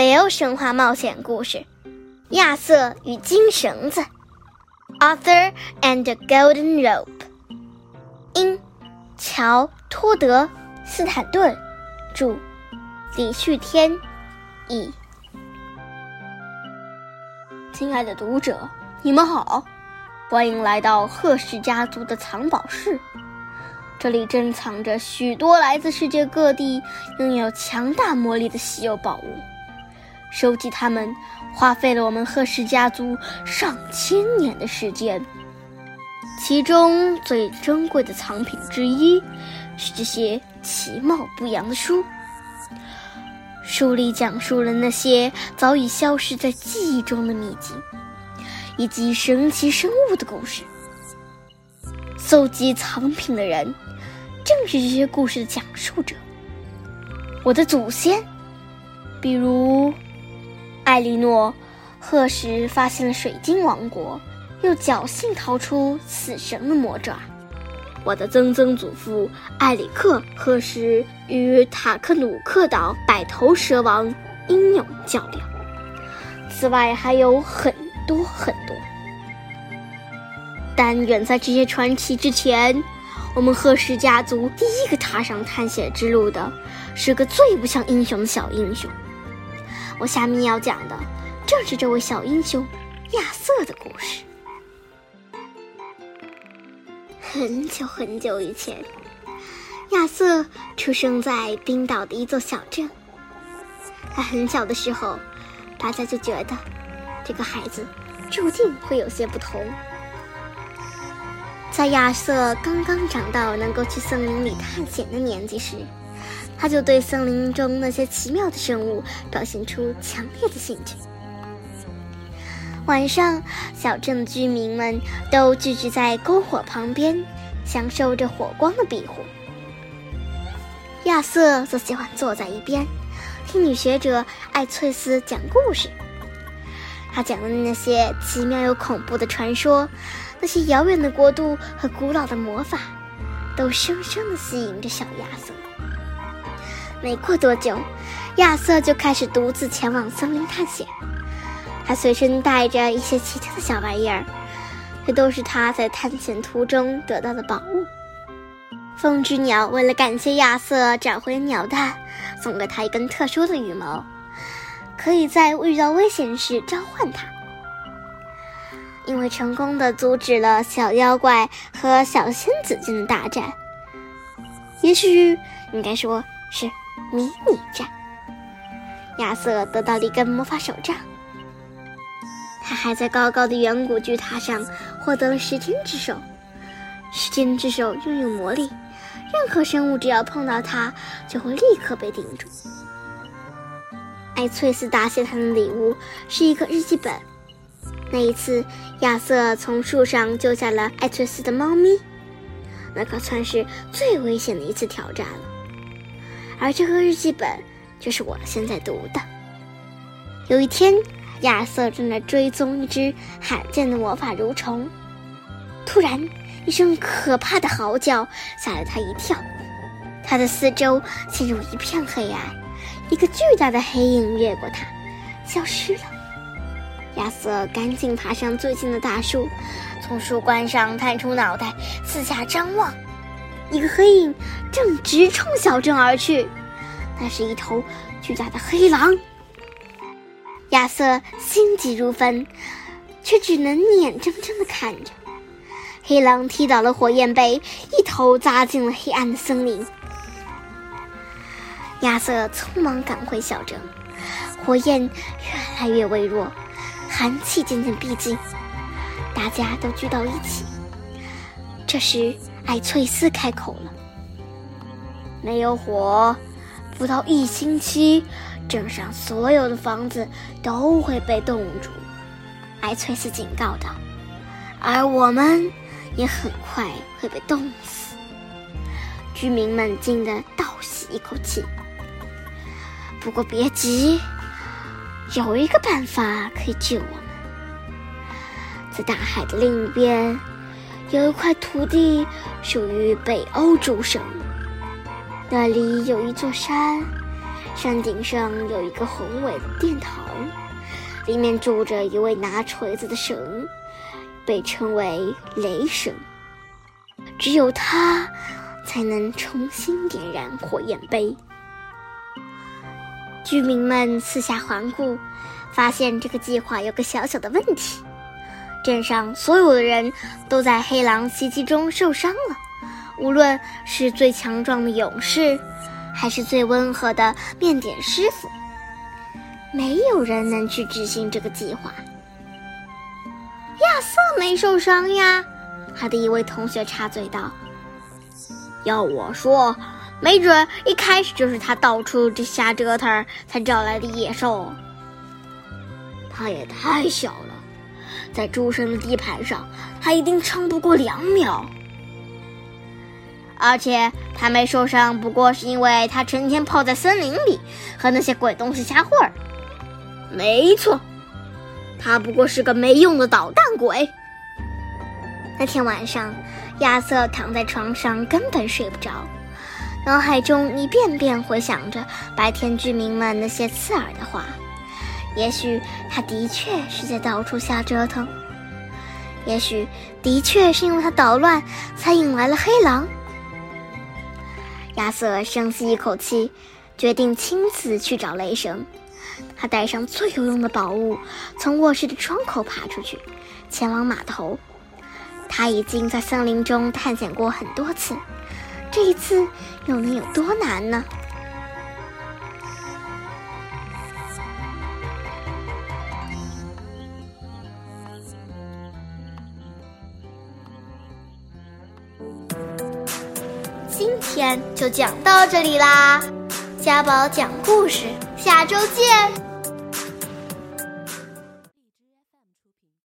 北欧神话冒险故事《亚瑟与金绳子》（Arthur and the Golden Rope），英，乔·托德·斯坦顿，著，李旭天，译。亲爱的读者，你们好，欢迎来到赫氏家族的藏宝室。这里珍藏着许多来自世界各地、拥有强大魔力的稀有宝物。收集它们，花费了我们赫氏家族上千年的时间。其中最珍贵的藏品之一，是这些其貌不扬的书。书里讲述了那些早已消失在记忆中的秘境，以及神奇生物的故事。搜集藏品的人，正是这些故事的讲述者。我的祖先，比如。艾莉诺·赫什发现了水晶王国，又侥幸逃出死神的魔爪。我的曾曾祖父艾里克·赫什与塔克努克岛百头蛇王英勇较量。此外还有很多很多。但远在这些传奇之前，我们赫什家族第一个踏上探险之路的，是个最不像英雄的小英雄。我下面要讲的正是这位小英雄亚瑟的故事。很久很久以前，亚瑟出生在冰岛的一座小镇。他很小的时候，大家就觉得这个孩子注定会有些不同。在亚瑟刚刚长到能够去森林里探险的年纪时，他就对森林中那些奇妙的生物表现出强烈的兴趣。晚上，小镇的居民们都聚集在篝火旁边，享受着火光的庇护。亚瑟则喜欢坐在一边，听女学者艾翠丝讲故事。他讲的那些奇妙又恐怖的传说，那些遥远的国度和古老的魔法，都深深地吸引着小亚瑟。没过多久，亚瑟就开始独自前往森林探险。他随身带着一些奇特的小玩意儿，这都是他在探险途中得到的宝物。风之鸟为了感谢亚瑟找回鸟蛋，送给他一根特殊的羽毛，可以在遇到危险时召唤它。因为成功的阻止了小妖怪和小仙子间的大战，也许应该说是。迷你战，亚瑟得到了一根魔法手杖。他还在高高的远古巨塔上获得了时间之手。时间之手拥有魔力，任何生物只要碰到它，就会立刻被定住。艾翠斯答谢他的礼物是一个日记本。那一次，亚瑟从树上救下了艾翠斯的猫咪，那可算是最危险的一次挑战了。而这个日记本就是我现在读的。有一天，亚瑟正在追踪一只罕见的魔法蠕虫，突然一声可怕的嚎叫吓了他一跳，他的四周陷入一片黑暗，一个巨大的黑影越过他，消失了。亚瑟赶紧爬上最近的大树，从树冠上探出脑袋，四下张望。一个黑影正直冲小镇而去，那是一头巨大的黑狼。亚瑟心急如焚，却只能眼睁睁地看着黑狼踢倒了火焰杯，一头扎进了黑暗的森林。亚瑟匆忙赶回小镇，火焰越来越微弱，寒气渐渐逼近，大家都聚到一起。这时。艾翠丝开口了：“没有火，不到一星期，镇上所有的房子都会被冻住。”艾翠丝警告道：“而我们也很快会被冻死。”居民们惊得倒吸一口气。不过别急，有一个办法可以救我们，在大海的另一边。有一块土地属于北欧诸神，那里有一座山，山顶上有一个宏伟的殿堂，里面住着一位拿锤子的神，被称为雷神。只有他才能重新点燃火焰杯。居民们四下环顾，发现这个计划有个小小的问题：镇上所有的人都在黑狼袭击中受伤了，无论是最强壮的勇士。还是最温和的面点师傅，没有人能去执行这个计划。亚瑟没受伤呀，他的一位同学插嘴道：“要我说，没准一开始就是他到处这瞎折腾才招来的野兽。他也太小了，在诸神的地盘上，他一定撑不过两秒。”而且他没受伤，不过是因为他成天泡在森林里，和那些鬼东西瞎混儿。没错，他不过是个没用的捣蛋鬼。那天晚上，亚瑟躺在床上，根本睡不着，脑海中一遍遍回想着白天居民们那些刺耳的话。也许他的确是在到处瞎折腾，也许的确是因为他捣乱，才引来了黑狼。亚瑟深吸一口气，决定亲自去找雷神。他带上最有用的宝物，从卧室的窗口爬出去，前往码头。他已经在森林中探险过很多次，这一次又能有多难呢？天就讲到这里啦，家宝讲故事，下周见。